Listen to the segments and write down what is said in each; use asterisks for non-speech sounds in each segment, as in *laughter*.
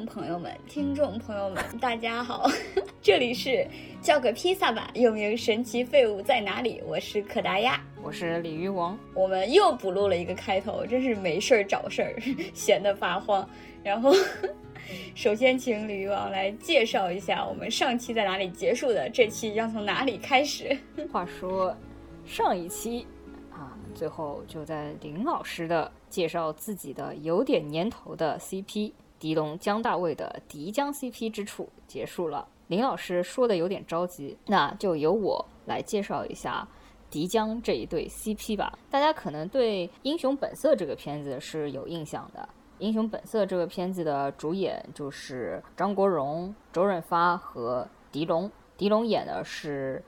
众朋友们、听众朋友们，大家好，*laughs* 这里是叫个披萨吧，又名神奇废物在哪里？我是可达鸭，我是鲤鱼王，我们又补录了一个开头，真是没事儿找事儿，*laughs* 闲得发慌。然后，*laughs* 首先请鲤鱼王来介绍一下我们上期在哪里结束的，这期要从哪里开始？话说，上一期啊，最后就在林老师的介绍自己的有点年头的 CP。狄龙江大卫的狄江 CP 之处结束了。林老师说的有点着急，那就由我来介绍一下狄江这一对 CP 吧。大家可能对《英雄本色》这个片子是有印象的，《英雄本色》这个片子的主演就是张国荣、周润发和狄龙。狄龙演的是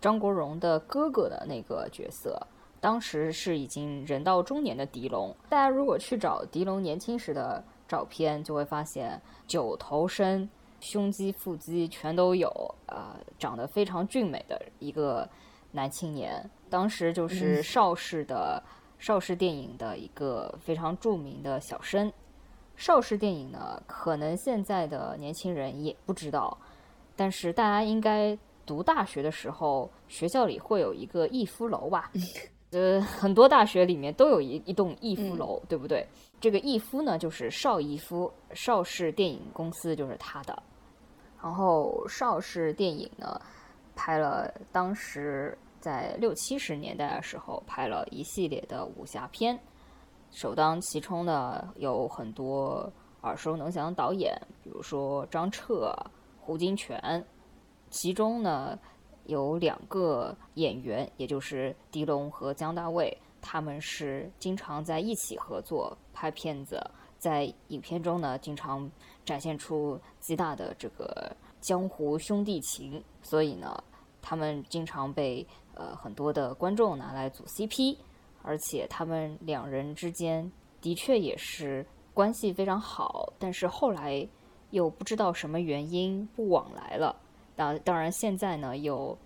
张国荣的哥哥的那个角色，当时是已经人到中年的狄龙。大家如果去找狄龙年轻时的，照片就会发现九头身，胸肌、腹肌全都有，呃，长得非常俊美的一个男青年。当时就是邵氏的邵氏电影的一个非常著名的小生。邵氏电影呢，可能现在的年轻人也不知道，但是大家应该读大学的时候，学校里会有一个逸夫楼吧？*laughs* 呃，很多大学里面都有一一栋逸夫楼，对不对？这个逸夫呢，就是邵逸夫，邵氏电影公司就是他的。然后邵氏电影呢，拍了当时在六七十年代的时候，拍了一系列的武侠片，首当其冲的有很多耳熟能详的导演，比如说张彻、胡金铨，其中呢。有两个演员，也就是狄龙和姜大卫，他们是经常在一起合作拍片子，在影片中呢，经常展现出极大的这个江湖兄弟情，所以呢，他们经常被呃很多的观众拿来组 CP，而且他们两人之间的确也是关系非常好，但是后来又不知道什么原因不往来了。当当然，现在呢又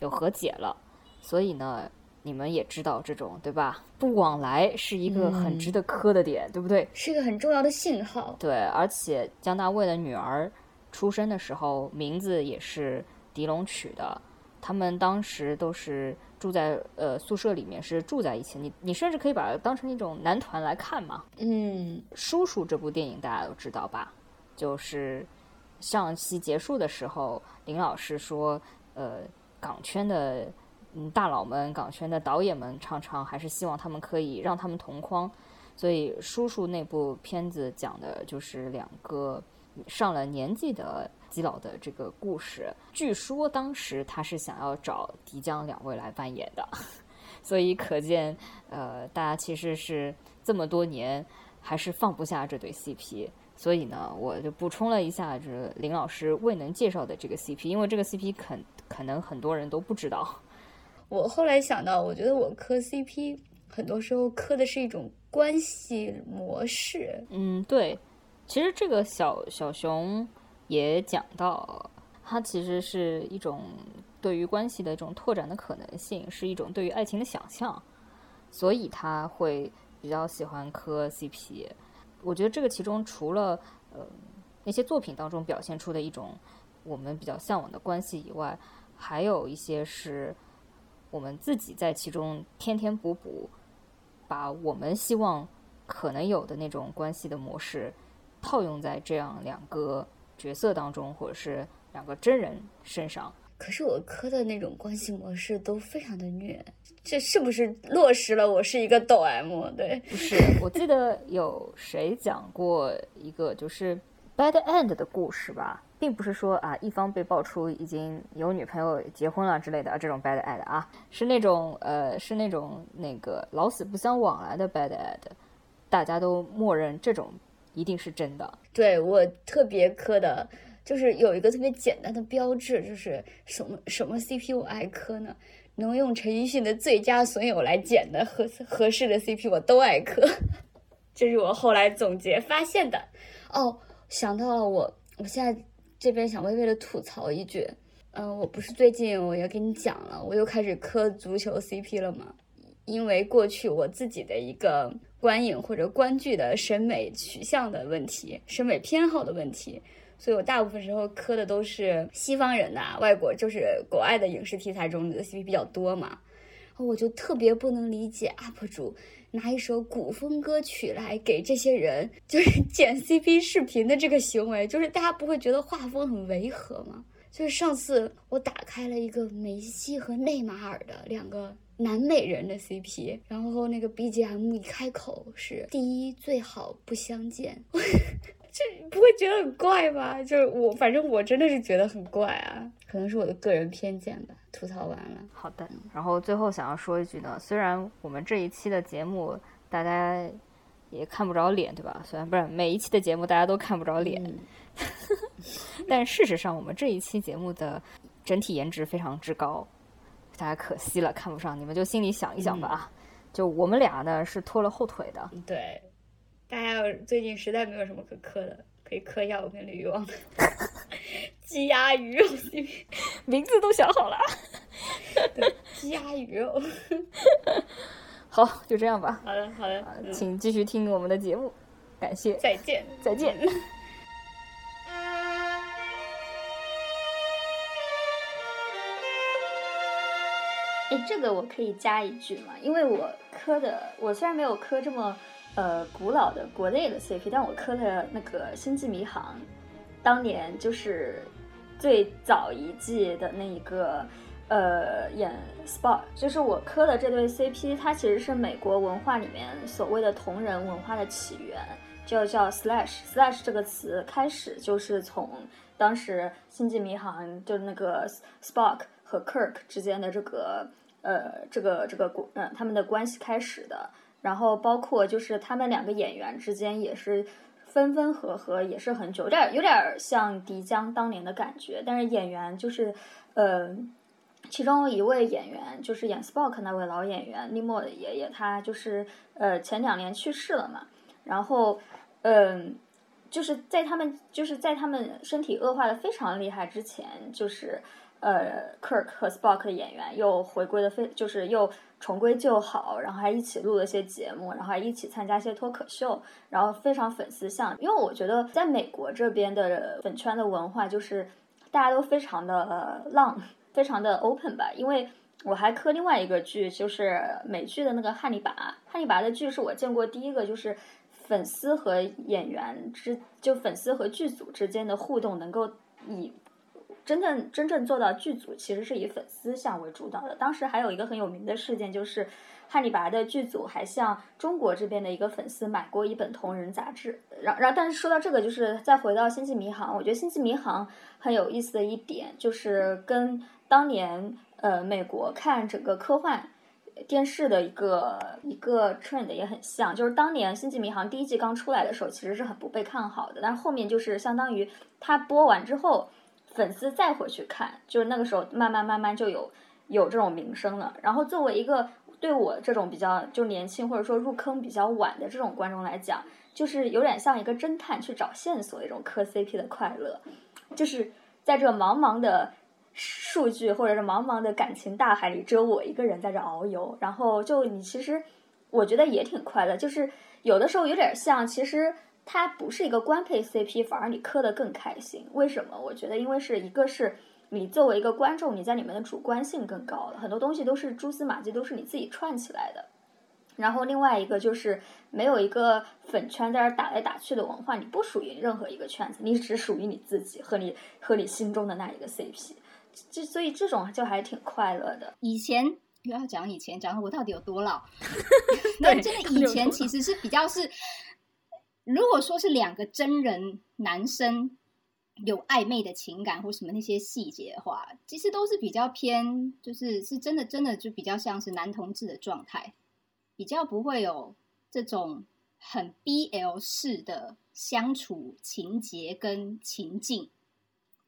有和解了，所以呢，你们也知道这种对吧？不往来是一个很值得磕的点，对不对？是一个很重要的信号。对，而且姜大卫的女儿出生的时候名字也是狄龙取的，他们当时都是住在呃宿舍里面，是住在一起。你你甚至可以把它当成一种男团来看嘛。嗯，叔叔这部电影大家都知道吧？就是。上期结束的时候，林老师说：“呃，港圈的嗯大佬们，港圈的导演们，常常还是希望他们可以让他们同框。所以，叔叔那部片子讲的就是两个上了年纪的基佬的这个故事。据说当时他是想要找迪江两位来扮演的，*laughs* 所以可见，呃，大家其实是这么多年还是放不下这对 CP。”所以呢，我就补充了一下，就是林老师未能介绍的这个 CP，因为这个 CP 可可能很多人都不知道。我后来想到，我觉得我磕 CP 很多时候磕的是一种关系模式。嗯，对。其实这个小小熊也讲到，它其实是一种对于关系的一种拓展的可能性，是一种对于爱情的想象，所以他会比较喜欢磕 CP。我觉得这个其中除了呃那些作品当中表现出的一种我们比较向往的关系以外，还有一些是我们自己在其中添添补补，把我们希望可能有的那种关系的模式套用在这样两个角色当中，或者是两个真人身上。可是我磕的那种关系模式都非常的虐，这是不是落实了我是一个抖 M？对，不是。我记得有谁讲过一个就是 bad end 的故事吧，并不是说啊一方被爆出已经有女朋友结婚了之类的这种 bad end 啊，是那种呃是那种那个老死不相往来的 bad end，大家都默认这种一定是真的。对我特别磕的。就是有一个特别简单的标志，就是什么什么 CP 我爱磕呢？能用陈奕迅的最佳损友来剪的合合适的 CP 我都爱磕，*laughs* 这是我后来总结发现的。哦，想到了我，我现在这边想微微的吐槽一句，嗯，我不是最近我也跟你讲了，我又开始磕足球 CP 了吗？因为过去我自己的一个观影或者观剧的审美取向的问题、审美偏好的问题，所以我大部分时候磕的都是西方人呐、外国就是国外的影视题材中的 CP 比较多嘛。然后我就特别不能理解 UP 主拿一首古风歌曲来给这些人就是 *laughs* 剪 CP 视频的这个行为，就是大家不会觉得画风很违和吗？就是上次我打开了一个梅西和内马尔的两个南美人的 CP，然后那个 BGM 一开口是“第一最好不相见 *laughs* ”，这不会觉得很怪吗？就是我，反正我真的是觉得很怪啊，可能是我的个人偏见吧。吐槽完了，好的。然后最后想要说一句呢，虽然我们这一期的节目大家也看不着脸，对吧？虽然不是每一期的节目大家都看不着脸。嗯 *laughs* 但事实上，我们这一期节目的整体颜值非常之高，大家可惜了看不上，你们就心里想一想吧。啊。就我们俩呢是拖了后腿的，对，大家要最近实在没有什么可磕的，可以磕一下我跟吕王的 *laughs* 鸡鸭鱼肉 CP，名字都想好了。对，鸡鸭鱼肉。好，就这样吧。好的，好的，嗯、请继续听我们的节目，感谢，再见，再见。哎，这个我可以加一句嘛？因为我磕的，我虽然没有磕这么呃古老的国内的 CP，但我磕的那个《星际迷航》，当年就是最早一季的那一个呃演 Spock，就是我磕的这对 CP，它其实是美国文化里面所谓的同人文化的起源，就叫 Slash Slash 这个词开始就是从当时《星际迷航》就是那个 Spock 和 Kirk 之间的这个。呃，这个这个嗯，他们的关系开始的，然后包括就是他们两个演员之间也是分分合合，也是很久，有点有点像迪江当年的感觉。但是演员就是呃，其中一位演员就是演 Spock 那位老演员尼莫的爷爷，他就是呃前两年去世了嘛。然后嗯，就是在他们就是在他们身体恶化的非常厉害之前，就是。呃，Kirk 和 Spock 的演员又回归的非，就是又重归旧好，然后还一起录了些节目，然后还一起参加一些脱口秀，然后非常粉丝向。因为我觉得在美国这边的粉圈的文化就是大家都非常的浪，非常的 open 吧。因为我还磕另外一个剧，就是美剧的那个《汉尼拔》，《汉尼拔》的剧是我见过第一个，就是粉丝和演员之，就粉丝和剧组之间的互动能够以。真正真正做到剧组其实是以粉丝向为主导的。当时还有一个很有名的事件，就是汉尼拔的剧组还向中国这边的一个粉丝买过一本同人杂志。然然，但是说到这个，就是再回到《星际迷航》，我觉得《星际迷航》很有意思的一点，就是跟当年呃美国看整个科幻电视的一个一个 trend 也很像。就是当年《星际迷航》第一季刚出来的时候，其实是很不被看好的，但是后面就是相当于它播完之后。粉丝再回去看，就是那个时候慢慢慢慢就有有这种名声了。然后作为一个对我这种比较就年轻或者说入坑比较晚的这种观众来讲，就是有点像一个侦探去找线索一种磕 CP 的快乐，就是在这茫茫的数据或者是茫茫的感情大海里，只有我一个人在这遨游。然后就你其实我觉得也挺快乐，就是有的时候有点像其实。它不是一个官配 CP，反而你磕的更开心。为什么？我觉得，因为是一个是你作为一个观众，你在里面的主观性更高了，很多东西都是蛛丝马迹，都是你自己串起来的。然后另外一个就是没有一个粉圈在这打来打去的文化，你不属于任何一个圈子，你只属于你自己和你和你心中的那一个 CP。这所以这种就还挺快乐的。以前又要讲以前，讲我到底有多老？*laughs* *laughs* 那真的以前其实是比较是。如果说是两个真人男生有暧昧的情感或什么那些细节的话，其实都是比较偏，就是是真的真的就比较像是男同志的状态，比较不会有这种很 BL 式的相处情节跟情境。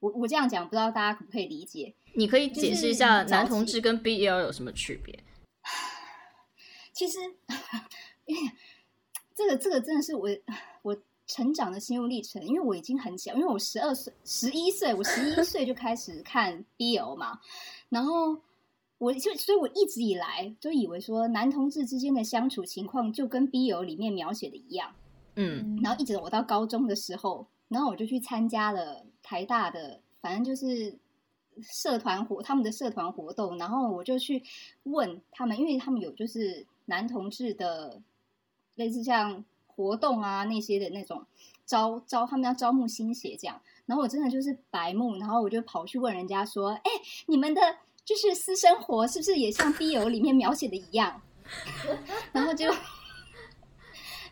我我这样讲，不知道大家可不可以理解？你可以解释一下男同志跟 BL 有什么区别？*sighs* 其实，*laughs* 这个这个真的是我。我成长的心路历程，因为我已经很小，因为我十二岁、十一岁，我十一岁就开始看 *laughs* BL 嘛。然后我就所以，我一直以来都以为说男同志之间的相处情况就跟 BL 里面描写的一样。嗯然后一直我到高中的时候，然后我就去参加了台大的，反正就是社团活他们的社团活动，然后我就去问他们，因为他们有就是男同志的类似像活动啊那些的那种招招，他们要招募新鞋这样，然后我真的就是白目，然后我就跑去问人家说，哎，你们的就是私生活是不是也像 B 友里面描写的一样？*laughs* 然后就。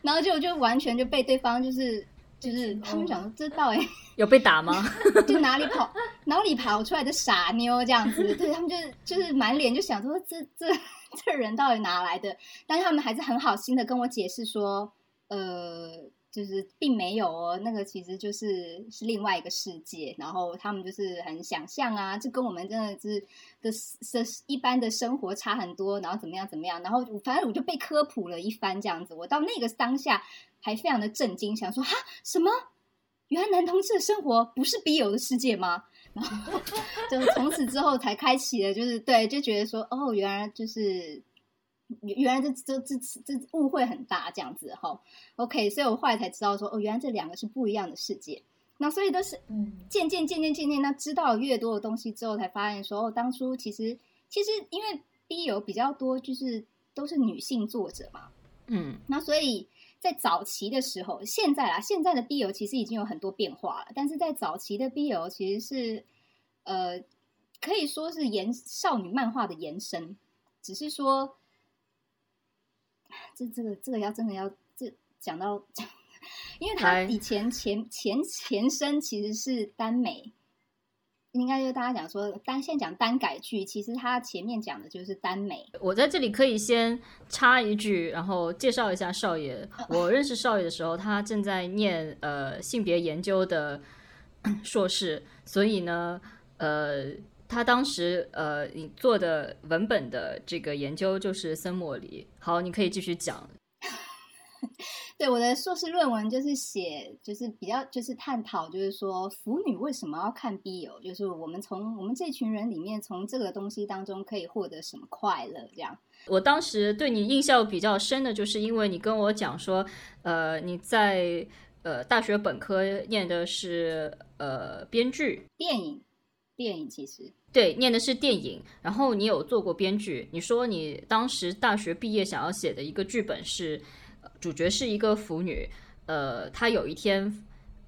然后就就完全就被对方就是就是他们想说这到底 *laughs* 有被打吗？*laughs* 就哪里跑哪里跑出来的傻妞这样子，对他们就是就是满脸就想说这这 *laughs* 这人到底哪来的？但是他们还是很好心的跟我解释说，呃，就是并没有哦，那个其实就是是另外一个世界，然后他们就是很想象啊，这跟我们真的是的的一般的生活差很多，然后怎么样怎么样，然后反正我就被科普了一番这样子，我到那个当下还非常的震惊，想说哈什么？原来男同志的生活不是 BL 的世界吗？然后 *laughs* 就从此之后才开启了，就是对，就觉得说哦，原来就是原来这这这这误会很大这样子哈。OK，所以我后来才知道说哦，原来这两个是不一样的世界。那所以都是嗯渐渐渐渐渐渐，那知道越多的东西之后，才发现说哦，当初其实其实因为 B 有比较多，就是都是女性作者嘛，嗯那所以在早期的时候，现在啦，现在的 BL 其实已经有很多变化了，但是在早期的 BL 其实是呃，可以说是延少女漫画的延伸，只是说这这个这个要真的要这讲到，*laughs* 因为它以前前前前身其实是耽美。应该就大家讲说单现在讲单改剧，其实它前面讲的就是耽美，我在这里可以先插一句，然后介绍一下少爷。我认识少爷的时候，他正在念呃性别研究的 *clears throat* 硕士，所以呢，呃，他当时呃你做的文本的这个研究就是森莫里。好，你可以继续讲。*laughs* 对我的硕士论文就是写，就是比较就是探讨，就是说腐女为什么要看 B 友就是我们从我们这群人里面，从这个东西当中可以获得什么快乐，这样。我当时对你印象比较深的，就是因为你跟我讲说，呃，你在呃大学本科念的是呃编剧，电影，电影其实对，念的是电影，然后你有做过编剧。你说你当时大学毕业想要写的一个剧本是，呃主角是一个腐女，呃，她有一天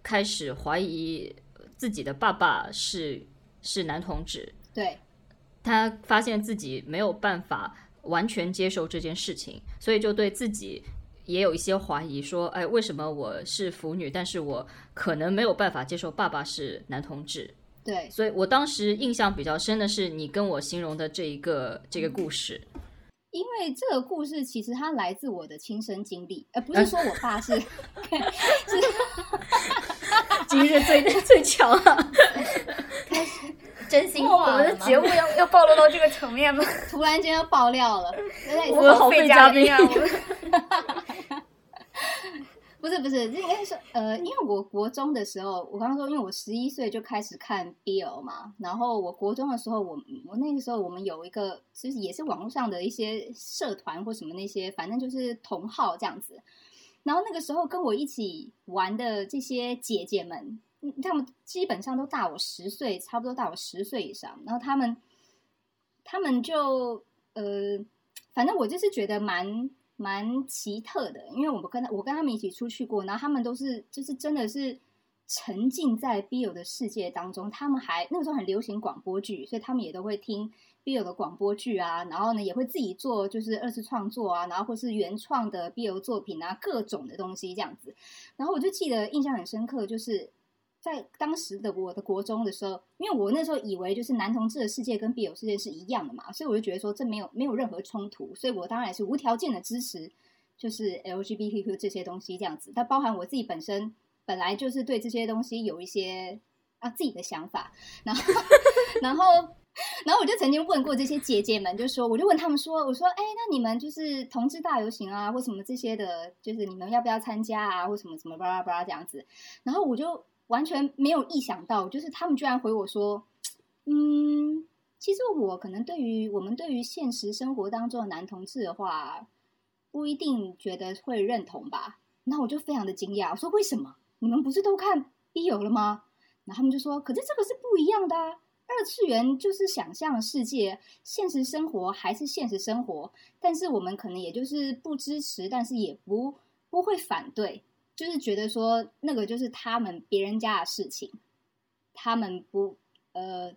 开始怀疑自己的爸爸是是男同志，对她发现自己没有办法完全接受这件事情，所以就对自己也有一些怀疑，说，哎，为什么我是腐女，但是我可能没有办法接受爸爸是男同志？对所以我当时印象比较深的是你跟我形容的这一个这个故事。因为这个故事其实它来自我的亲身经历，而不是说我爸是 *laughs* *laughs* 今日最 *laughs* 最强啊！真心哦话，我们的节目要要暴露到这个层面吗？突然间要爆料了，我好费嘉宾啊！不是不是，这应该是呃，因为我国中的时候，我刚刚说，因为我十一岁就开始看 BL 嘛，然后我国中的时候，我我那个时候我们有一个，其实也是网络上的一些社团或什么那些，反正就是同号这样子。然后那个时候跟我一起玩的这些姐姐们，嗯她们基本上都大我十岁，差不多大我十岁以上。然后她们，他们就呃，反正我就是觉得蛮蛮奇特的，因为我们跟他我跟他们一起出去过，然后他们都是就是真的是沉浸在 BL 的世界当中，他们还那个时候很流行广播剧，所以他们也都会听 BL 的广播剧啊，然后呢也会自己做就是二次创作啊，然后或是原创的 BL 作品啊，各种的东西这样子。然后我就记得印象很深刻，就是在当时的我的国中的时候，因为我那时候以为就是男同志的世界跟 BL 世界是一样的嘛，所以我就觉得说这没有没有任何冲突，所以我当然是无条件的支持，就是 LGBTQ 这些东西这样子。它包含我自己本身本来就是对这些东西有一些啊自己的想法，然后 *laughs* 然后。然后我就曾经问过这些姐姐们，就说我就问他们说，我说哎，那你们就是同志大游行啊，或什么这些的，就是你们要不要参加啊，或什么什么巴拉巴拉这样子。然后我就完全没有意想到，就是他们居然回我说，嗯，其实我可能对于我们对于现实生活当中的男同志的话，不一定觉得会认同吧。那我就非常的惊讶，我说为什么？你们不是都看 BL 了吗？然后他们就说，可是这个是不一样的啊。二次元就是想象世界，现实生活还是现实生活。但是我们可能也就是不支持，但是也不不会反对，就是觉得说那个就是他们别人家的事情，他们不呃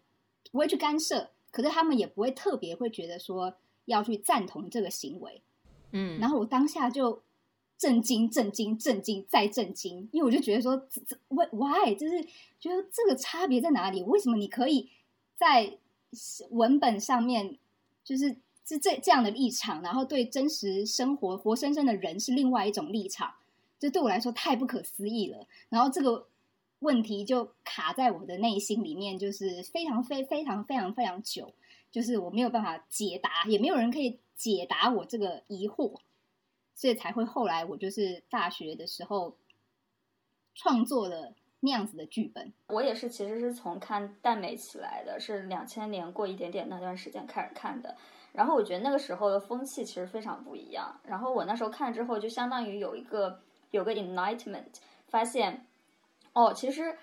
不会去干涉。可是他们也不会特别会觉得说要去赞同这个行为，嗯，然后我当下就震惊、震惊、震惊再震惊，因为我就觉得说，这这 why 就是觉得这个差别在哪里？为什么你可以在文本上面就是是这这样的立场，然后对真实生活活生生的人是另外一种立场？这对我来说太不可思议了。然后这个。问题就卡在我的内心里面，就是非常非非常非常非常久，就是我没有办法解答，也没有人可以解答我这个疑惑，所以才会后来我就是大学的时候创作了那样子的剧本。我也是，其实是从看耽美起来的，是两千年过一点点那段时间开始看的。然后我觉得那个时候的风气其实非常不一样。然后我那时候看之后，就相当于有一个有个 enlightenment，发现。哦，其实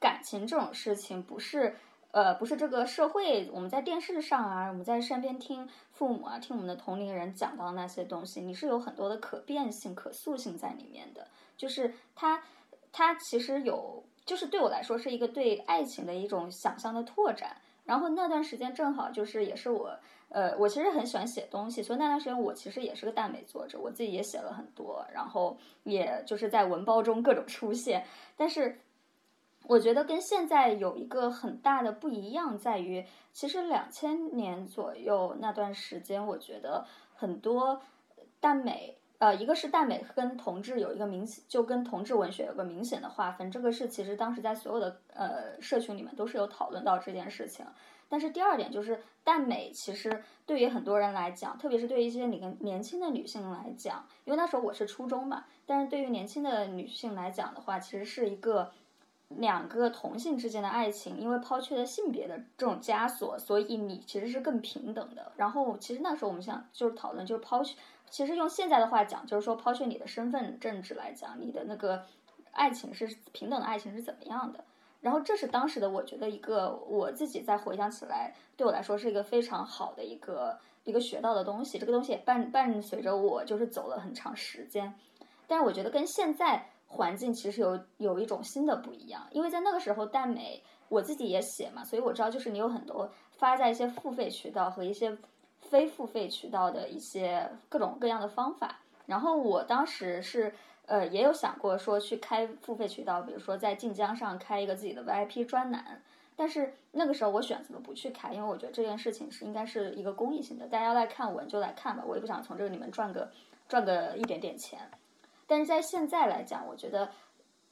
感情这种事情不是，呃，不是这个社会，我们在电视上啊，我们在身边听父母啊，听我们的同龄人讲到那些东西，你是有很多的可变性、可塑性在里面的。就是它，它其实有，就是对我来说是一个对爱情的一种想象的拓展。然后那段时间正好就是也是我。呃，我其实很喜欢写东西，所以那段时间我其实也是个耽美作者，我自己也写了很多，然后也就是在文包中各种出现。但是我觉得跟现在有一个很大的不一样，在于其实两千年左右那段时间，我觉得很多耽美，呃，一个是耽美跟同志有一个明显，就跟同志文学有个明显的划分，这个是其实当时在所有的呃社群里面都是有讨论到这件事情。但是第二点就是，耽美其实对于很多人来讲，特别是对于一些你跟年轻的女性来讲，因为那时候我是初中嘛，但是对于年轻的女性来讲的话，其实是一个两个同性之间的爱情，因为抛去了性别的这种枷锁，所以你其实是更平等的。然后其实那时候我们想就是讨论，就是抛去，其实用现在的话讲，就是说抛去你的身份政治来讲，你的那个爱情是平等的爱情是怎么样的？然后这是当时的我觉得一个我自己在回想起来，对我来说是一个非常好的一个一个学到的东西。这个东西也伴伴随着我就是走了很长时间。但是我觉得跟现在环境其实有有一种新的不一样，因为在那个时候耽美我自己也写嘛，所以我知道就是你有很多发在一些付费渠道和一些非付费渠道的一些各种各样的方法。然后我当时是。呃，也有想过说去开付费渠道，比如说在晋江上开一个自己的 VIP 专栏，但是那个时候我选择了不去开，因为我觉得这件事情是应该是一个公益性的，大家来看文就来看吧，我也不想从这个里面赚个赚个一点点钱。但是在现在来讲，我觉得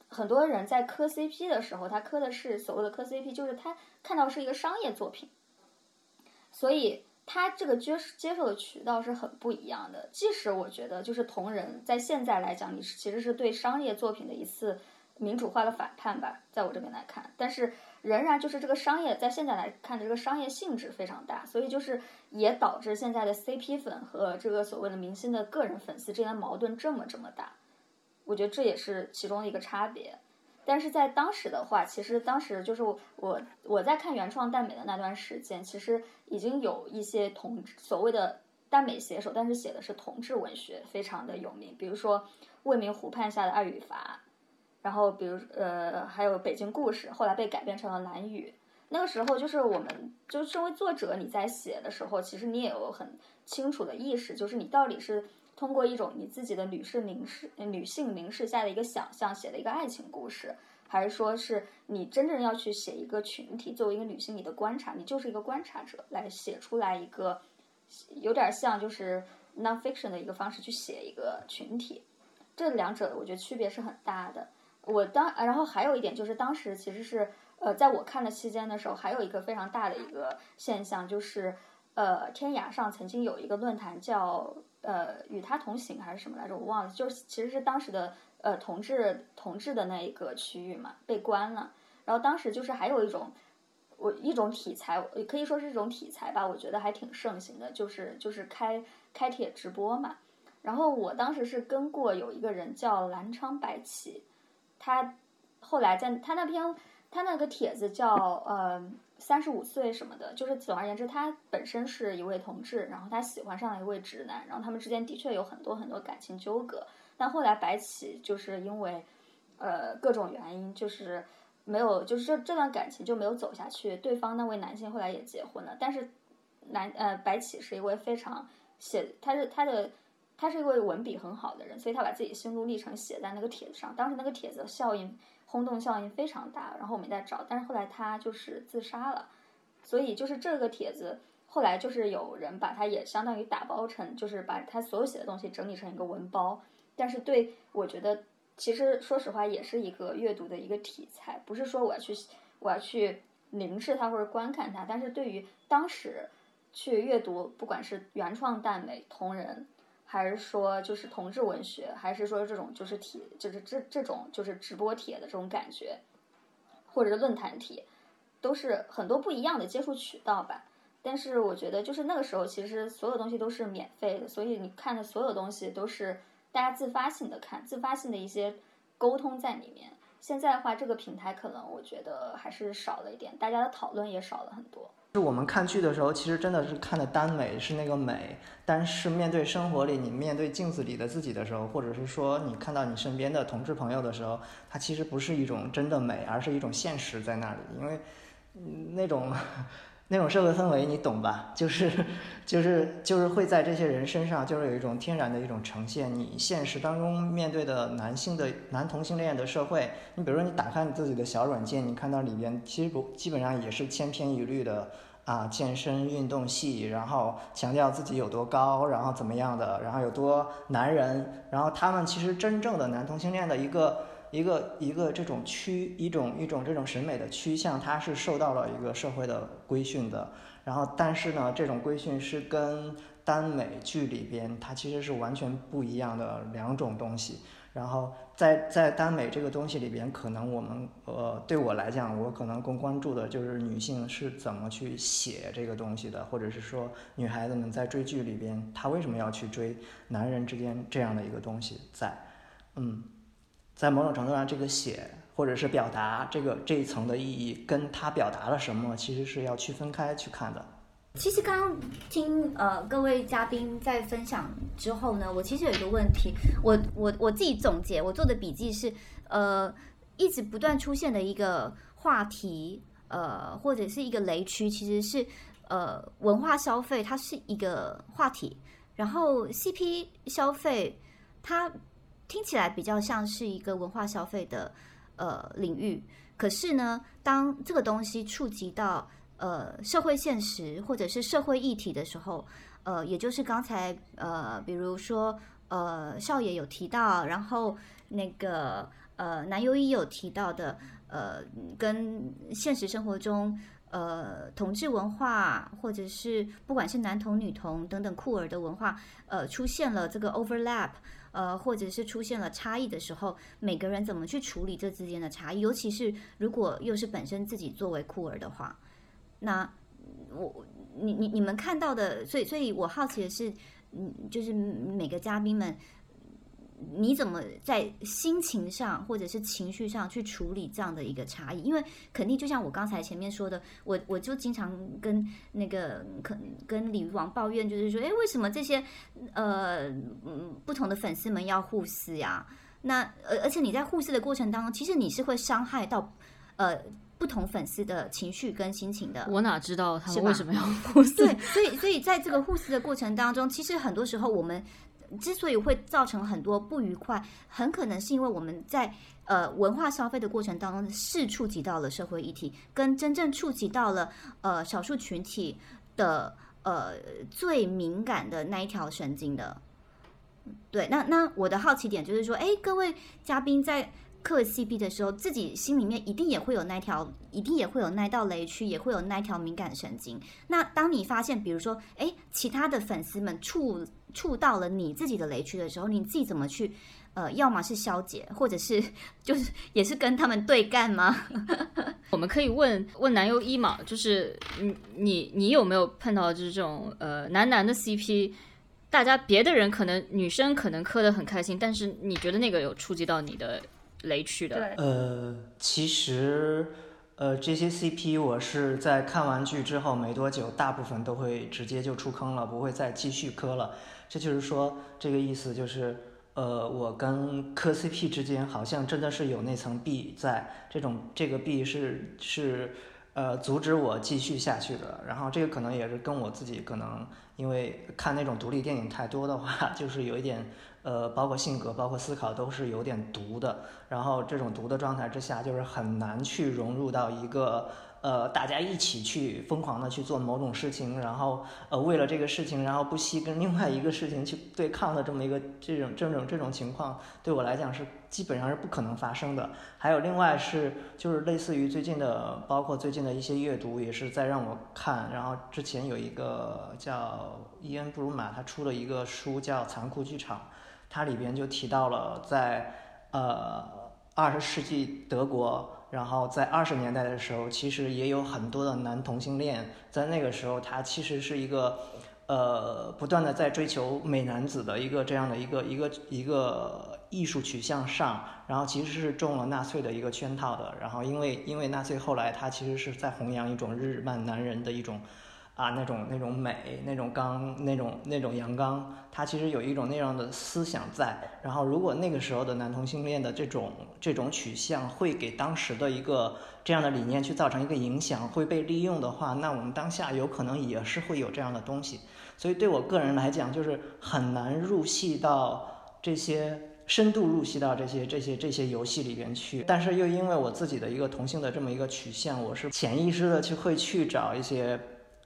很多人在磕 CP 的时候，他磕的是所谓的磕 CP，就是他看到是一个商业作品，所以。他这个接接受的渠道是很不一样的。即使我觉得，就是同人在现在来讲，你是其实是对商业作品的一次民主化的反叛吧，在我这边来看。但是仍然就是这个商业在现在来看的这个商业性质非常大，所以就是也导致现在的 CP 粉和这个所谓的明星的个人粉丝之间矛盾这么这么大。我觉得这也是其中的一个差别。但是在当时的话，其实当时就是我我在看原创耽美的那段时间，其实已经有一些同所谓的耽美写手，但是写的是同志文学，非常的有名。比如说《未名湖畔下的爱与罚》，然后比如呃还有《北京故事》，后来被改编成了《蓝雨》。那个时候就是我们就身为作者，你在写的时候，其实你也有很清楚的意识，就是你到底是。通过一种你自己的女士凝视、女性凝视下的一个想象写的一个爱情故事，还是说是你真正要去写一个群体？作为一个女性，你的观察，你就是一个观察者，来写出来一个有点像就是 nonfiction 的一个方式去写一个群体。这两者我觉得区别是很大的。我当然后还有一点就是当时其实是呃，在我看的期间的时候，还有一个非常大的一个现象就是呃，天涯上曾经有一个论坛叫。呃，与他同行还是什么来着？我忘了，就是其实是当时的呃同志同志的那一个区域嘛，被关了。然后当时就是还有一种我一种题材，也可以说是一种题材吧，我觉得还挺盛行的，就是就是开开帖直播嘛。然后我当时是跟过有一个人叫蓝昌白起，他后来在他那篇他那个帖子叫呃三十五岁什么的，就是总而言之，他本身是一位同志，然后他喜欢上了一位直男，然后他们之间的确有很多很多感情纠葛。但后来白起就是因为呃各种原因，就是没有，就是这这段感情就没有走下去。对方那位男性后来也结婚了，但是男呃白起是一位非常写他是他的。他是一位文笔很好的人，所以他把自己心路历程写在那个帖子上。当时那个帖子效应轰动效应非常大，然后我们在找，但是后来他就是自杀了。所以就是这个帖子后来就是有人把它也相当于打包成，就是把他所有写的东西整理成一个文包。但是对我觉得，其实说实话也是一个阅读的一个题材，不是说我要去我要去凝视它或者观看它，但是对于当时去阅读，不管是原创耽美同人。还是说就是同志文学，还是说这种就是帖，就是这这种就是直播帖的这种感觉，或者是论坛帖，都是很多不一样的接触渠道吧。但是我觉得就是那个时候，其实所有东西都是免费的，所以你看的所有东西都是大家自发性的看，自发性的一些沟通在里面。现在的话，这个平台可能我觉得还是少了一点，大家的讨论也少了很多。是我们看剧的时候，其实真的是看的耽美是那个美，但是面对生活里，你面对镜子里的自己的时候，或者是说你看到你身边的同志朋友的时候，它其实不是一种真的美，而是一种现实在那里，因为那种。那种社会氛围你懂吧？*laughs* 就是，就是就是会在这些人身上，就是有一种天然的一种呈现。你现实当中面对的男性的男同性恋的社会，你比如说你打开你自己的小软件，你看到里边其实不基本上也是千篇一律的啊，健身运动系，然后强调自己有多高，然后怎么样的，然后有多男人，然后他们其实真正的男同性恋的一个。一个一个这种趋一种一种这种审美的趋向，它是受到了一个社会的规训的。然后，但是呢，这种规训是跟耽美剧里边它其实是完全不一样的两种东西。然后，在在耽美这个东西里边，可能我们呃对我来讲，我可能更关注的就是女性是怎么去写这个东西的，或者是说女孩子们在追剧里边，她为什么要去追男人之间这样的一个东西在，嗯。在某种程度上，这个写或者是表达这个这一层的意义，跟他表达了什么，其实是要区分开去看的。其实刚刚听呃各位嘉宾在分享之后呢，我其实有一个问题，我我我自己总结，我做的笔记是，呃，一直不断出现的一个话题，呃，或者是一个雷区，其实是呃文化消费，它是一个话题，然后 CP 消费它。听起来比较像是一个文化消费的呃领域，可是呢，当这个东西触及到呃社会现实或者是社会议题的时候，呃，也就是刚才呃，比如说呃少爷有提到，然后那个呃男优一有提到的，呃，跟现实生活中呃同志文化或者是不管是男同女同等等酷儿的文化，呃，出现了这个 overlap。呃，或者是出现了差异的时候，每个人怎么去处理这之间的差异？尤其是如果又是本身自己作为酷儿的话，那我你你你们看到的，所以所以我好奇的是，嗯，就是每个嘉宾们。你怎么在心情上或者是情绪上去处理这样的一个差异？因为肯定就像我刚才前面说的，我我就经常跟那个可跟鲤鱼王抱怨，就是说，哎，为什么这些呃嗯不同的粉丝们要互撕呀？那而而且你在互撕的过程当中，其实你是会伤害到呃不同粉丝的情绪跟心情的。我哪知道他们为什么要互撕？对，所以所以在这个互撕的过程当中，其实很多时候我们。之所以会造成很多不愉快，很可能是因为我们在呃文化消费的过程当中是触及到了社会议题，跟真正触及到了呃少数群体的呃最敏感的那一条神经的。对，那那我的好奇点就是说，哎，各位嘉宾在磕 CP 的时候，自己心里面一定也会有那条，一定也会有那道雷区，也会有那条敏感神经。那当你发现，比如说，哎，其他的粉丝们触触到了你自己的雷区的时候，你自己怎么去呃，要么是消解，或者是就是 *laughs* 也是跟他们对干吗？*laughs* 我们可以问问男优一嘛，就是你你你有没有碰到就是这种呃男男的 CP，大家别的人可能女生可能磕的很开心，但是你觉得那个有触及到你的雷区的？对，呃，其实，呃，这些 CP 我是在看完剧之后没多久，大部分都会直接就出坑了，不会再继续磕了。这就是说，这个意思就是，呃，我跟磕 CP 之间好像真的是有那层壁在，这种这个壁是是呃阻止我继续下去的。然后这个可能也是跟我自己可能因为看那种独立电影太多的话，*laughs* 就是有一点呃，包括性格、包括思考都是有点毒的。然后这种毒的状态之下，就是很难去融入到一个呃大家一起去疯狂的去做某种事情，然后呃为了这个事情，然后不惜跟另外一个事情去对抗的这么一个这种这种这种情况，对我来讲是基本上是不可能发生的。还有另外是就是类似于最近的，包括最近的一些阅读也是在让我看。然后之前有一个叫伊恩布鲁马，他出了一个书叫《残酷剧场》，它里边就提到了在呃二十世纪德国。然后在二十年代的时候，其实也有很多的男同性恋，在那个时候，他其实是一个，呃，不断的在追求美男子的一个这样的一个一个一个艺术取向上，然后其实是中了纳粹的一个圈套的。然后因为因为纳粹后来他其实是在弘扬一种日漫男人的一种。啊，那种那种美，那种刚，那种那种阳刚，他其实有一种那样的思想在。然后，如果那个时候的男同性恋的这种这种取向会给当时的一个这样的理念去造成一个影响，会被利用的话，那我们当下有可能也是会有这样的东西。所以对我个人来讲，就是很难入戏到这些深度入戏到这些这些这些游戏里边去。但是又因为我自己的一个同性的这么一个取向，我是潜意识的去会去找一些。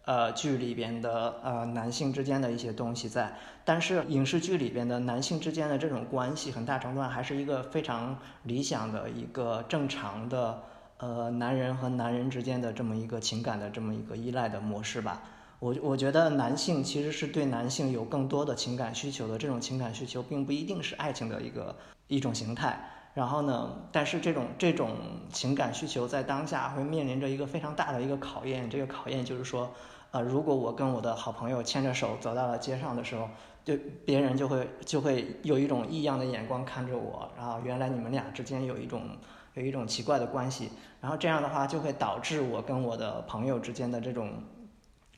呃，剧里边的呃男性之间的一些东西在，但是影视剧里边的男性之间的这种关系，很大程度上还是一个非常理想的一个正常的呃男人和男人之间的这么一个情感的这么一个依赖的模式吧。我我觉得男性其实是对男性有更多的情感需求的，这种情感需求并不一定是爱情的一个一种形态。然后呢，但是这种这种情感需求在当下会面临着一个非常大的一个考验，这个考验就是说。呃，如果我跟我的好朋友牵着手走到了街上的时候，就别人就会就会有一种异样的眼光看着我，然后原来你们俩之间有一种有一种奇怪的关系，然后这样的话就会导致我跟我的朋友之间的这种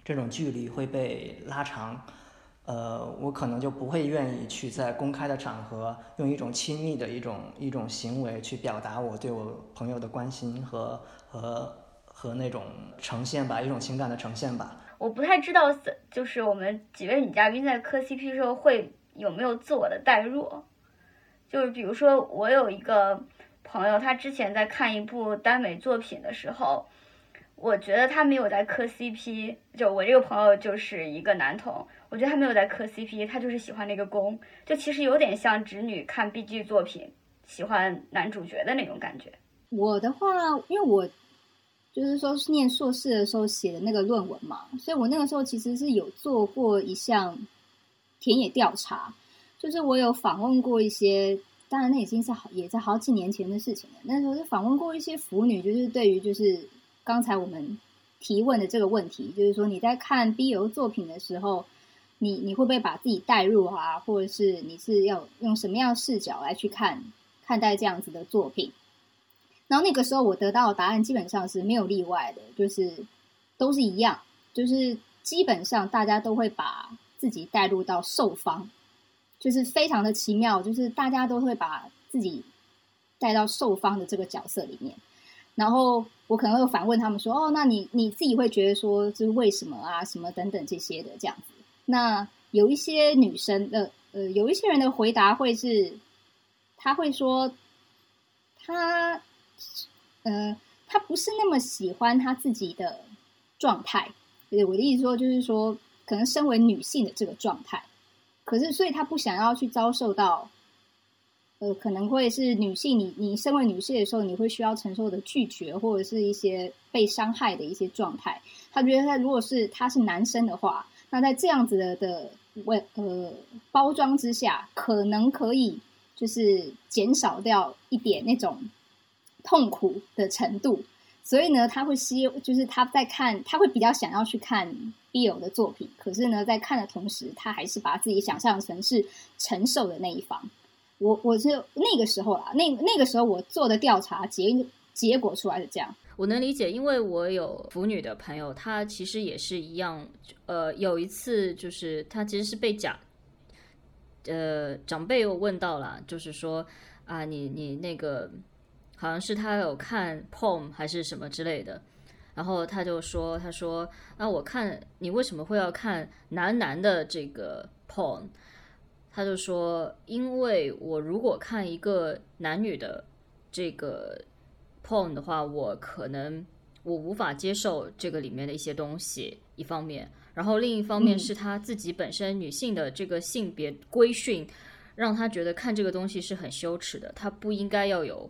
这种距离会被拉长，呃，我可能就不会愿意去在公开的场合用一种亲密的一种一种行为去表达我对我朋友的关心和和和那种呈现吧，一种情感的呈现吧。我不太知道，就是我们几位女嘉宾在磕 CP 的时候会有没有自我的代入，就是比如说我有一个朋友，他之前在看一部耽美作品的时候，我觉得他没有在磕 CP，就我这个朋友就是一个男同，我觉得他没有在磕 CP，他就是喜欢那个攻，就其实有点像直女看 BG 作品喜欢男主角的那种感觉。我的话，因为我。就是说，念硕士的时候写的那个论文嘛，所以我那个时候其实是有做过一项田野调查，就是我有访问过一些，当然那已经是好也在好几年前的事情了。那时候是访问过一些腐女，就是对于就是刚才我们提问的这个问题，就是说你在看 BL 作品的时候，你你会不会把自己带入啊，或者是你是要用什么样视角来去看看待这样子的作品？然后那个时候我得到的答案基本上是没有例外的，就是都是一样，就是基本上大家都会把自己带入到受方，就是非常的奇妙，就是大家都会把自己带到受方的这个角色里面。然后我可能会反问他们说：“哦，那你你自己会觉得说是为什么啊？什么等等这些的这样子？”那有一些女生的呃，有一些人的回答会是，他会说他。呃，他不是那么喜欢他自己的状态。我的意思说，就是说，可能身为女性的这个状态，可是所以他不想要去遭受到，呃，可能会是女性，你你身为女性的时候，你会需要承受的拒绝或者是一些被伤害的一些状态。他觉得他如果是他是男生的话，那在这样子的的为呃包装之下，可能可以就是减少掉一点那种痛苦的程度。所以呢，他会希，就是他在看，他会比较想要去看 Bill 的作品。可是呢，在看的同时，他还是把自己想象成是承受的那一方。我我是那个时候啊，那那个时候我做的调查结结果出来是这样。我能理解，因为我有腐女的朋友，她其实也是一样。呃，有一次就是她其实是被讲，呃，长辈又问到了，就是说啊，你你那个。好像是他有看 poem 还是什么之类的，然后他就说：“他说，那我看你为什么会要看男男的这个 poem？” 他就说：“因为我如果看一个男女的这个 poem 的话，我可能我无法接受这个里面的一些东西，一方面，然后另一方面是他自己本身女性的这个性别规训，让他觉得看这个东西是很羞耻的，他不应该要有。”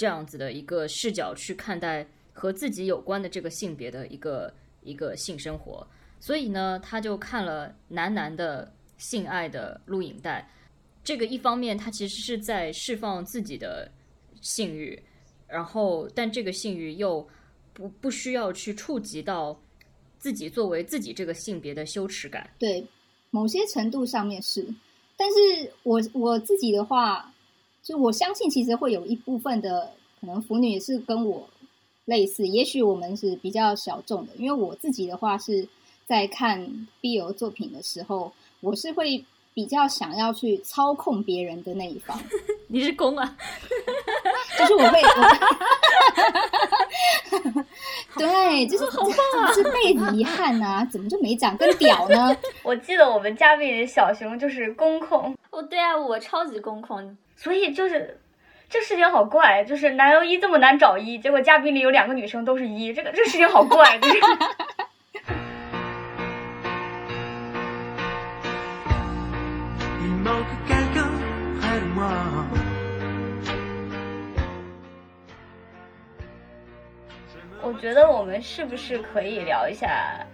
这样子的一个视角去看待和自己有关的这个性别的一个一个性生活，所以呢，他就看了男男的性爱的录影带。这个一方面，他其实是在释放自己的性欲，然后但这个性欲又不不需要去触及到自己作为自己这个性别的羞耻感。对，某些程度上面是，但是我我自己的话。就我相信，其实会有一部分的可能腐女是跟我类似，也许我们是比较小众的。因为我自己的话是在看 BL 作品的时候，我是会比较想要去操控别人的那一方。*laughs* 你是公啊？*laughs* 就是我会，*laughs* 对，就是这辈子遗憾啊，怎么就没长根屌呢？我记得我们嘉宾小熊就是公控。哦，对啊，我超级公控。所以就是这事情好怪，就是男优一这么难找一，结果嘉宾里有两个女生都是一，这个这事情好怪。*laughs* 我觉得我们是不是可以聊一下？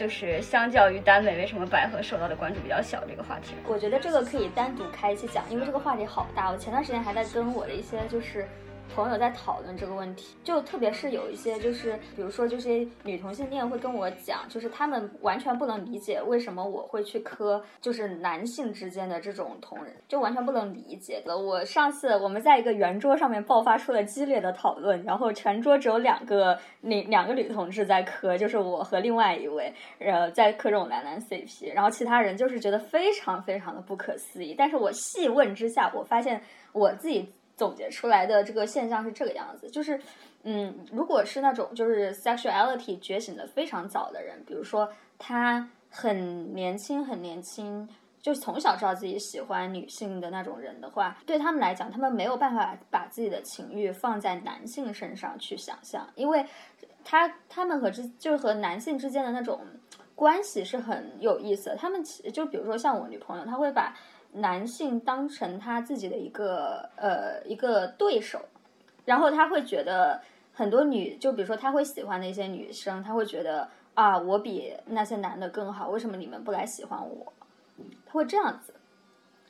就是相较于耽美，为什么百合受到的关注比较小这个话题？我觉得这个可以单独开一期讲，因为这个话题好大。我前段时间还在跟我的一些就是。朋友在讨论这个问题，就特别是有一些就是，比如说这些女同性恋会跟我讲，就是他们完全不能理解为什么我会去磕，就是男性之间的这种同人，就完全不能理解的。我上次我们在一个圆桌上面爆发出了激烈的讨论，然后全桌只有两个那两个女同志在磕，就是我和另外一位，呃，在磕这种男男 CP，然后其他人就是觉得非常非常的不可思议。但是我细问之下，我发现我自己。总结出来的这个现象是这个样子，就是，嗯，如果是那种就是 sexuality 觉醒的非常早的人，比如说他很年轻很年轻，就从小知道自己喜欢女性的那种人的话，对他们来讲，他们没有办法把自己的情欲放在男性身上去想象，因为他他们和之就是和男性之间的那种关系是很有意思的，他们其就比如说像我女朋友，她会把。男性当成他自己的一个呃一个对手，然后他会觉得很多女，就比如说他会喜欢的一些女生，他会觉得啊，我比那些男的更好，为什么你们不来喜欢我？他会这样子，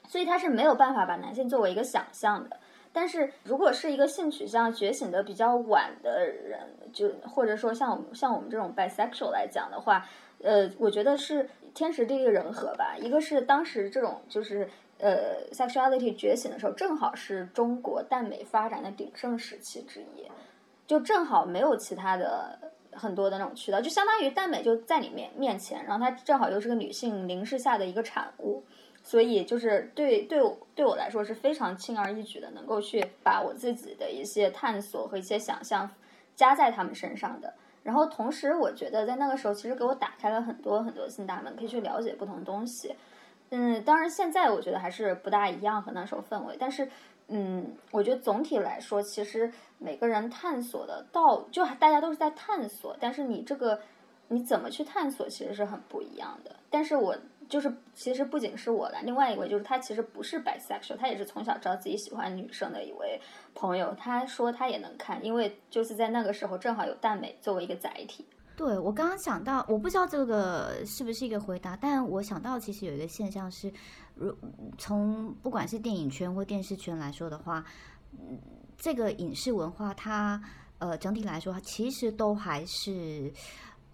所以他是没有办法把男性作为一个想象的。但是如果是一个性取向觉醒的比较晚的人，就或者说像像我们这种 bisexual 来讲的话，呃，我觉得是。天时地利人和吧，一个是当时这种就是呃 sexuality 觉醒的时候，正好是中国耽美发展的鼎盛时期之一，就正好没有其他的很多的那种渠道，就相当于耽美就在你面面前，然后它正好又是个女性凝视下的一个产物，所以就是对对对我来说是非常轻而易举的，能够去把我自己的一些探索和一些想象加在他们身上的。然后同时，我觉得在那个时候，其实给我打开了很多很多新大门，可以去了解不同东西。嗯，当然现在我觉得还是不大一样和那时候氛围，但是，嗯，我觉得总体来说，其实每个人探索的道，就大家都是在探索，但是你这个你怎么去探索，其实是很不一样的。但是我。就是，其实不仅是我的，另外一位就是他其实不是 bisexual，他也是从小知道自己喜欢女生的一位朋友。他说他也能看，因为就是在那个时候正好有耽美作为一个载体。对我刚刚想到，我不知道这个是不是一个回答，但我想到其实有一个现象是，如从不管是电影圈或电视圈来说的话，嗯，这个影视文化它呃整体来说其实都还是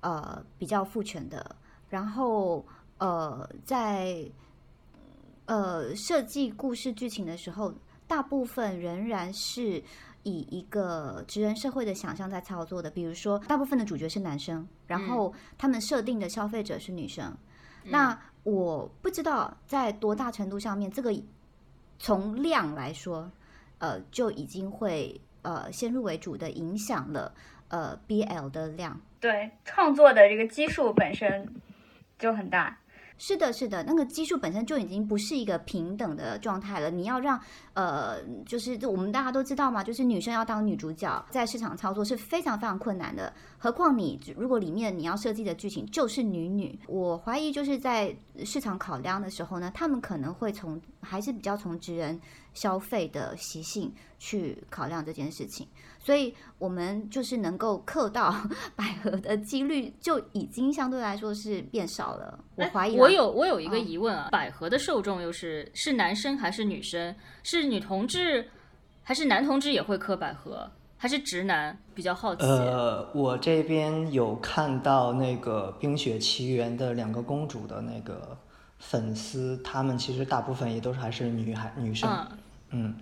呃比较父权的，然后呃在呃设计故事剧情的时候，大部分仍然是以一个职人社会的想象在操作的，比如说大部分的主角是男生，然后他们设定的消费者是女生，那。我不知道在多大程度上面，这个从量来说，呃，就已经会呃先入为主的影响了呃 BL 的量。对，创作的这个基数本身就很大。是的，是的，那个基数本身就已经不是一个平等的状态了。你要让呃，就是我们大家都知道嘛，就是女生要当女主角，在市场操作是非常非常困难的。何况你如果里面你要设计的剧情就是女女，我怀疑就是在市场考量的时候呢，他们可能会从还是比较从职人消费的习性去考量这件事情。所以，我们就是能够刻到 *laughs* 百合的几率就已经相对来说是变少了。我怀疑，我有我有一个疑问啊，百合的受众又是是男生还是女生？是女同志还是男同志也会磕百合？还是直男？比较好奇。呃，我这边有看到那个《冰雪奇缘》的两个公主的那个粉丝，他们其实大部分也都是还是女孩女生。嗯，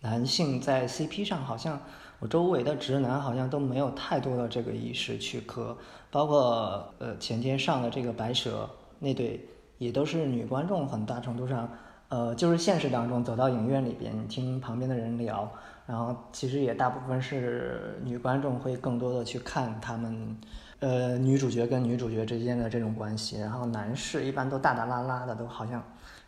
男性在 CP 上好像。我周围的直男好像都没有太多的这个意识去磕，包括呃前天上的这个白蛇那对也都是女观众，很大程度上，呃就是现实当中走到影院里边听旁边的人聊，然后其实也大部分是女观众会更多的去看他们，呃女主角跟女主角之间的这种关系，然后男士一般都大大拉拉的，都好像。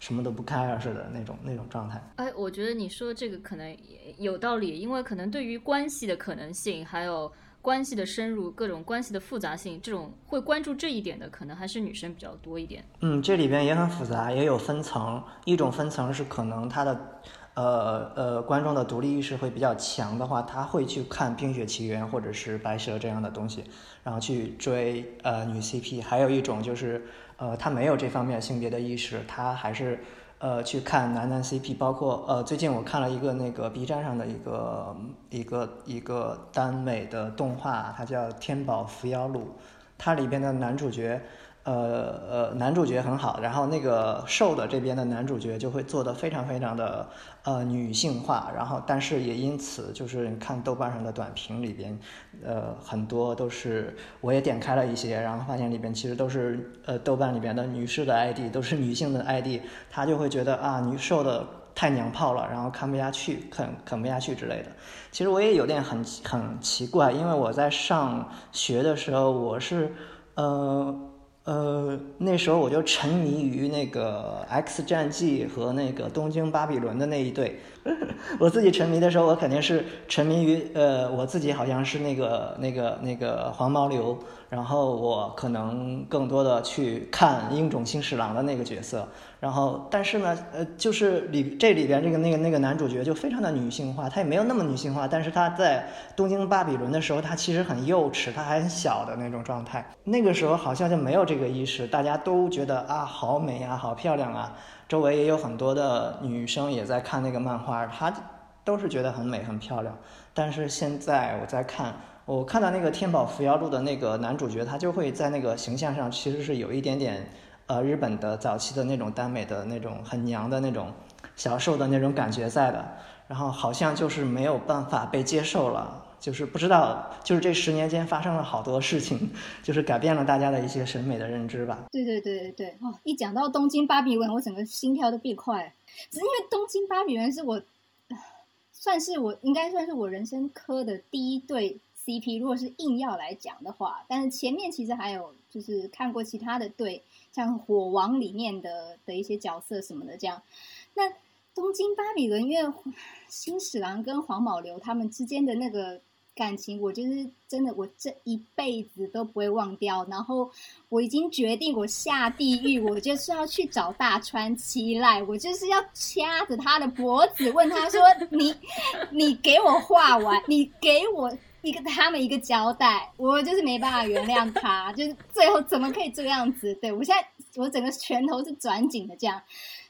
什么都不开啊似的那种那种状态。哎，我觉得你说这个可能有道理，因为可能对于关系的可能性，还有关系的深入，各种关系的复杂性，这种会关注这一点的，可能还是女生比较多一点。嗯，这里边也很复杂，也有分层。一种分层是可能他的，呃呃，观众的独立意识会比较强的话，他会去看《冰雪奇缘》或者是《白蛇》这样的东西，然后去追呃女 CP。还有一种就是。呃，他没有这方面性别的意识，他还是呃去看男男 CP，包括呃最近我看了一个那个 B 站上的一个一个一个耽美的动画，它叫《天宝伏妖录》，它里边的男主角。呃呃，男主角很好，然后那个瘦的这边的男主角就会做的非常非常的呃女性化，然后但是也因此就是你看豆瓣上的短评里边，呃很多都是我也点开了一些，然后发现里边其实都是呃豆瓣里边的女士的 ID，都是女性的 ID，他就会觉得啊女瘦的太娘炮了，然后看不下去，啃啃不下去之类的。其实我也有点很很奇怪，因为我在上学的时候我是呃。呃，那时候我就沉迷于那个《X 战记》和那个《东京巴比伦》的那一对。*laughs* 我自己沉迷的时候，我肯定是沉迷于呃，我自己好像是那个那个那个黄毛流，然后我可能更多的去看英种新侍郎的那个角色。然后，但是呢，呃，就是里这里边这个那个那个男主角就非常的女性化，他也没有那么女性化，但是他在东京巴比伦的时候，他其实很幼稚，他还很小的那种状态。那个时候好像就没有这个意识，大家都觉得啊，好美啊，好漂亮啊，周围也有很多的女生也在看那个漫画，她都是觉得很美很漂亮。但是现在我在看，我看到那个《天宝伏妖录》的那个男主角，他就会在那个形象上其实是有一点点。呃，日本的早期的那种耽美的那种很娘的那种小受的那种感觉在的，然后好像就是没有办法被接受了，就是不知道，就是这十年间发生了好多事情，就是改变了大家的一些审美的认知吧。对对对对对，哦，一讲到东京芭比文，我整个心跳都变快，只是因为东京芭比文是我，算是我应该算是我人生磕的第一对 CP，如果是硬要来讲的话，但是前面其实还有就是看过其他的对。像火王里面的的一些角色什么的，这样。那东京巴比伦，因为新史郎跟黄毛流他们之间的那个感情，我就是真的，我这一辈子都不会忘掉。然后我已经决定，我下地狱，我就是要去找大川七濑，我就是要掐着他的脖子，问他说：“你，你给我画完，你给我。”一个他们一个交代，我就是没办法原谅他，就是最后怎么可以这个样子？对我现在我整个拳头是转紧的这样，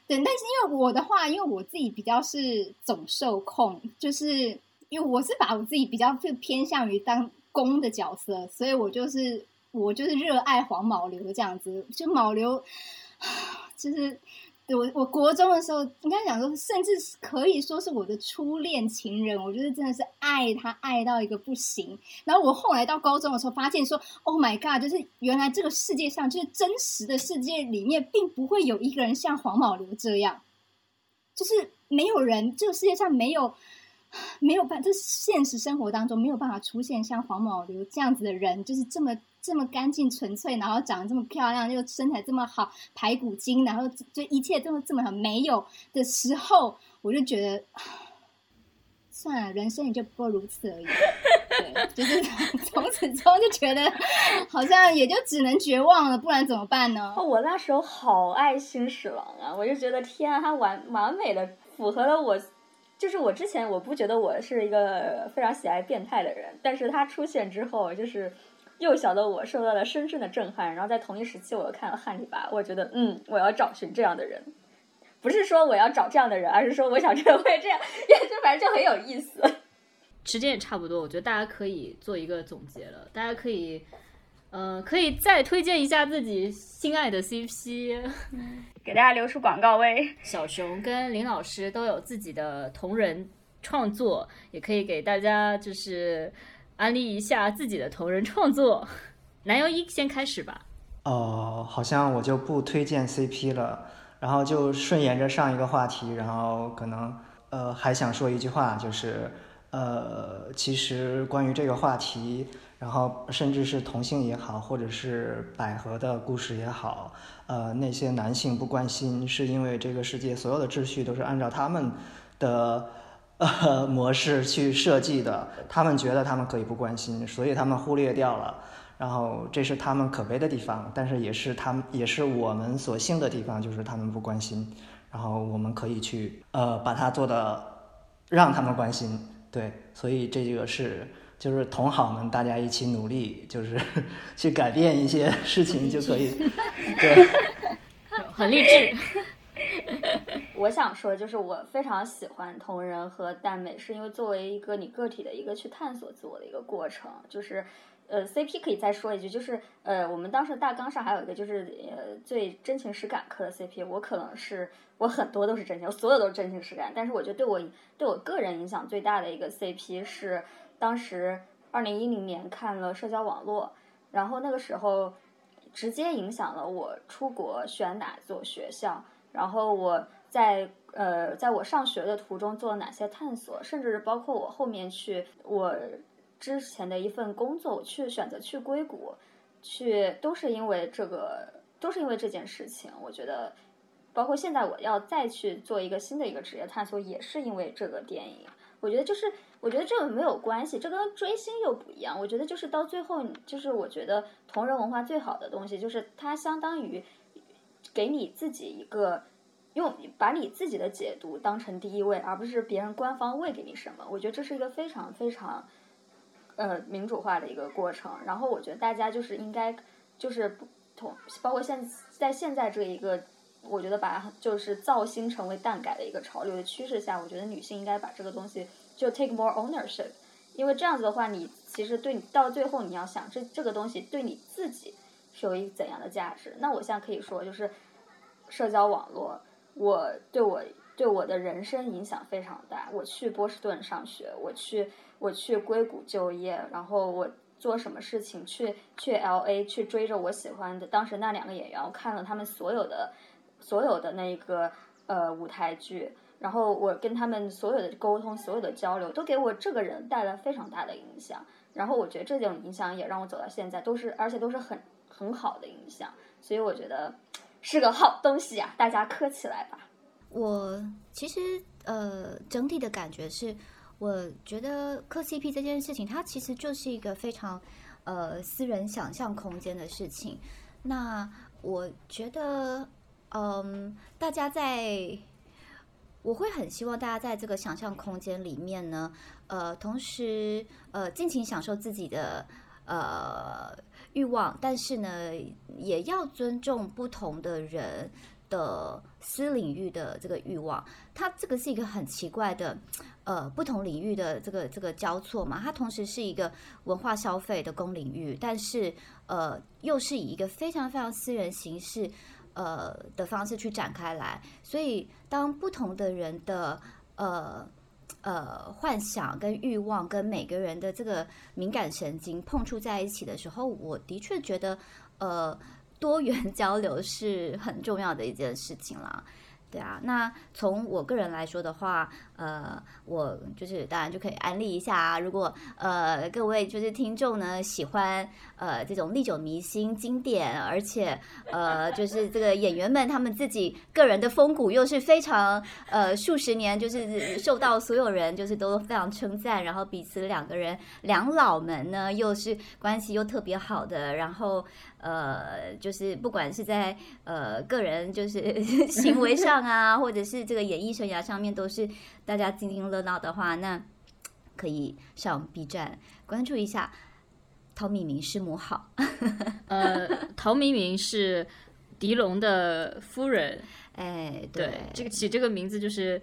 对，但是因为我的话，因为我自己比较是总受控，就是因为我是把我自己比较就偏向于当公的角色，所以我就是我就是热爱黄毛流这样子，就毛流，*sighs* 就是。我我国中的时候，应该讲说，甚至可以说是我的初恋情人。我觉得真的是爱他爱到一个不行。然后我后来到高中的时候，发现说，Oh my god，就是原来这个世界上，就是真实的世界里面，并不会有一个人像黄毛流这样，就是没有人，这个世界上没有没有办，就是现实生活当中没有办法出现像黄毛流这样子的人，就是这么。这么干净纯粹，然后长得这么漂亮，又身材这么好，排骨精，然后就一切都这么好，没有的时候，我就觉得算了，人生也就不过如此而已。对，就是 *laughs* 从此之后就觉得好像也就只能绝望了，不然怎么办呢？我那时候好爱新史郎啊，我就觉得天啊，他完完美的符合了我，就是我之前我不觉得我是一个非常喜爱变态的人，但是他出现之后就是。幼小的我受到了深深的震撼，然后在同一时期，我又看了《汉尼拔》，我觉得，嗯，我要找寻这样的人，不是说我要找这样的人，而是说我想成为这样，也就反正就很有意思。*laughs* 时间也差不多，我觉得大家可以做一个总结了，大家可以，呃，可以再推荐一下自己心爱的 CP，*laughs* 给大家留出广告位。小熊跟林老师都有自己的同人创作，也可以给大家就是。安利一下自己的同人创作，*laughs* 男优一先开始吧。哦，好像我就不推荐 CP 了，然后就顺延着上一个话题，然后可能呃还想说一句话，就是呃其实关于这个话题，然后甚至是同性也好，或者是百合的故事也好，呃那些男性不关心，是因为这个世界所有的秩序都是按照他们的。呃，*laughs* 模式去设计的，他们觉得他们可以不关心，所以他们忽略掉了。然后这是他们可悲的地方，但是也是他们，也是我们所幸的地方，就是他们不关心。然后我们可以去呃把它做的让他们关心。对，所以这个是就是同好们大家一起努力，就是 *laughs* 去改变一些事情就可以。*laughs* 对，很励志。*laughs* 我想说，就是我非常喜欢同人和耽美，是因为作为一个你个体的一个去探索自我的一个过程。就是，呃，CP 可以再说一句，就是呃，我们当时大纲上还有一个就是呃最真情实感磕的 CP，我可能是我很多都是真情，我所有都是真情实感。但是我觉得对我对我个人影响最大的一个 CP 是当时二零一零年看了社交网络，然后那个时候直接影响了我出国选哪所学校。然后我在呃，在我上学的途中做了哪些探索，甚至是包括我后面去我之前的一份工作，我去选择去硅谷，去都是因为这个，都是因为这件事情。我觉得，包括现在我要再去做一个新的一个职业探索，也是因为这个电影。我觉得就是，我觉得这个没有关系，这跟追星又不一样。我觉得就是到最后，就是我觉得同人文化最好的东西，就是它相当于。给你自己一个，用把你自己的解读当成第一位，而不是别人官方喂给你什么。我觉得这是一个非常非常，呃，民主化的一个过程。然后我觉得大家就是应该，就是不同，包括现在现在这一个，我觉得把就是造星成为蛋改的一个潮流的趋势下，我觉得女性应该把这个东西就 take more ownership，因为这样子的话，你其实对你到最后你要想这这个东西对你自己是有一怎样的价值。那我现在可以说就是。社交网络，我对我对我的人生影响非常大。我去波士顿上学，我去我去硅谷就业，然后我做什么事情？去去 L A 去追着我喜欢的当时那两个演员，我看了他们所有的所有的那个呃舞台剧，然后我跟他们所有的沟通、所有的交流，都给我这个人带来非常大的影响。然后我觉得这种影响也让我走到现在，都是而且都是很很好的影响。所以我觉得。是个好东西啊，大家磕起来吧。我其实呃，整体的感觉是，我觉得磕 CP 这件事情，它其实就是一个非常呃私人想象空间的事情。那我觉得，嗯，大家在，我会很希望大家在这个想象空间里面呢，呃，同时呃，尽情享受自己的呃。欲望，但是呢，也要尊重不同的人的私领域的这个欲望，它这个是一个很奇怪的，呃，不同领域的这个这个交错嘛。它同时是一个文化消费的公领域，但是呃，又是以一个非常非常私人形式呃的方式去展开来。所以，当不同的人的呃呃幻想跟欲望跟每个人的这个敏感神经碰触在一起的时候，我的确觉得呃。多元 *laughs* 交流是很重要的一件事情啦。对啊，那从我个人来说的话，呃，我就是当然就可以安利一下啊。如果呃各位就是听众呢喜欢呃这种历久弥新经典，而且呃就是这个演员们他们自己个人的风骨又是非常呃数十年就是受到所有人就是都非常称赞，然后彼此两个人两老们呢又是关系又特别好的，然后。呃，就是不管是在呃个人就是 *laughs* 行为上啊，或者是这个演艺生涯上面，都是大家津津乐道的话，那可以上 B 站关注一下陶敏明师母好。*laughs* 呃，陶敏明是狄龙的夫人，*laughs* 哎，对，这个起这个名字就是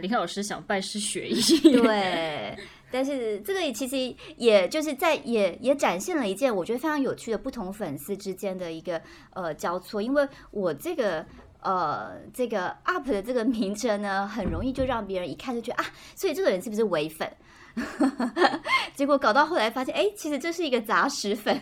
林老师想拜师学艺，对。但是这个其实也就是在也也展现了一件我觉得非常有趣的不同粉丝之间的一个呃交错，因为我这个呃这个 UP 的这个名称呢，很容易就让别人一看就觉得啊，所以这个人是不是伪粉？*laughs* 结果搞到后来发现，哎，其实这是一个杂食粉，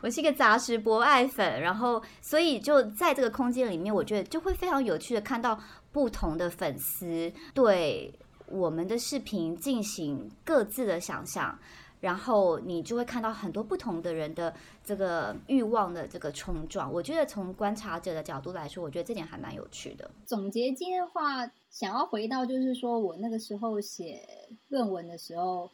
我是一个杂食博爱粉，然后所以就在这个空间里面，我觉得就会非常有趣的看到不同的粉丝对。我们的视频进行各自的想象，然后你就会看到很多不同的人的这个欲望的这个冲撞。我觉得从观察者的角度来说，我觉得这点还蛮有趣的。总结今天的话，想要回到就是说我那个时候写论文的时候，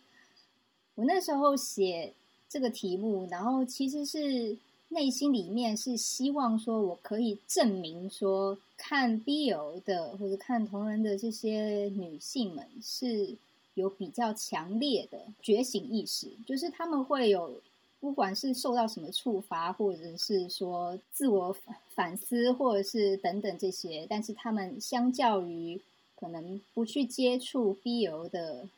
我那时候写这个题目，然后其实是。内心里面是希望说，我可以证明说，看 BL 的或者看同人的这些女性们是有比较强烈的觉醒意识，就是他们会有，不管是受到什么处罚，或者是说自我反思，或者是等等这些，但是他们相较于可能不去接触 BL 的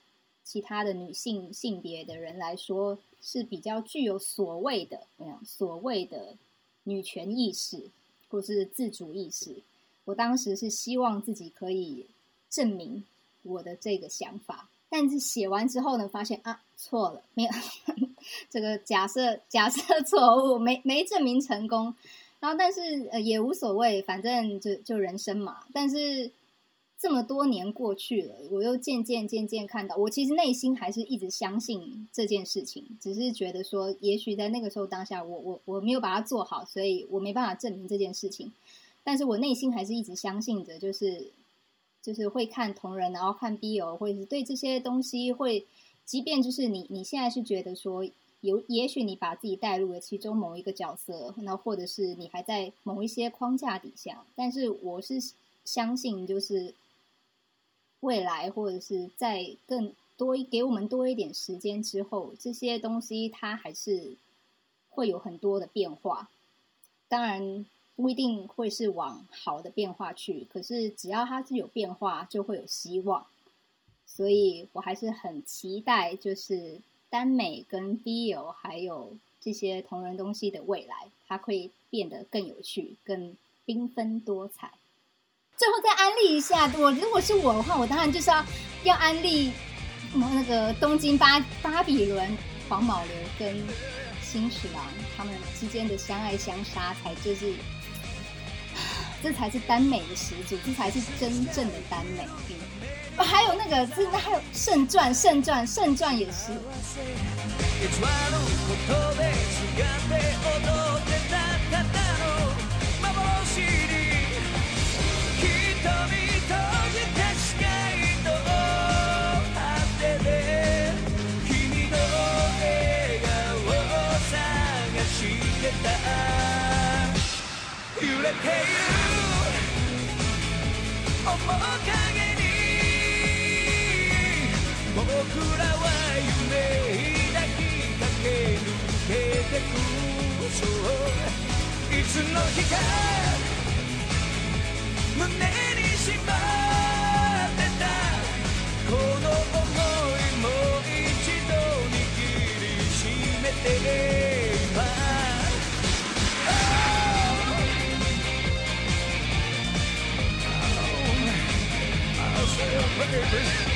其他的女性性别的人来说。是比较具有所谓的怎么样？所谓的女权意识或是自主意识。我当时是希望自己可以证明我的这个想法，但是写完之后呢，发现啊错了，没有 *laughs* 这个假设假设错误，没没证明成功。然后但是呃也无所谓，反正就就人生嘛。但是。这么多年过去了，我又渐渐渐渐看到，我其实内心还是一直相信这件事情，只是觉得说，也许在那个时候当下，我我我没有把它做好，所以我没办法证明这件事情。但是我内心还是一直相信着，就是就是会看同人，然后看 BL，或者是对这些东西会，即便就是你你现在是觉得说有，也许你把自己带入了其中某一个角色，那或者是你还在某一些框架底下，但是我是相信就是。未来，或者是在更多给我们多一点时间之后，这些东西它还是会有很多的变化。当然不一定会是往好的变化去，可是只要它是有变化，就会有希望。所以我还是很期待，就是耽美跟 BL 还有这些同人东西的未来，它会变得更有趣、更缤纷多彩。最后再安利一下，我如果是我的话，我当然就是要要安利那个东京巴巴比伦黄毛流跟新十郎他们之间的相爱相杀，才就是这才是耽美的始祖，这才是真正的耽美。还有那个，真的还有圣传，圣传，圣传也是。れている 僕らは夢抱きかけ抜けてくそういつの日か胸にしまってたこの想いも一度握りしめてね Maneuvers.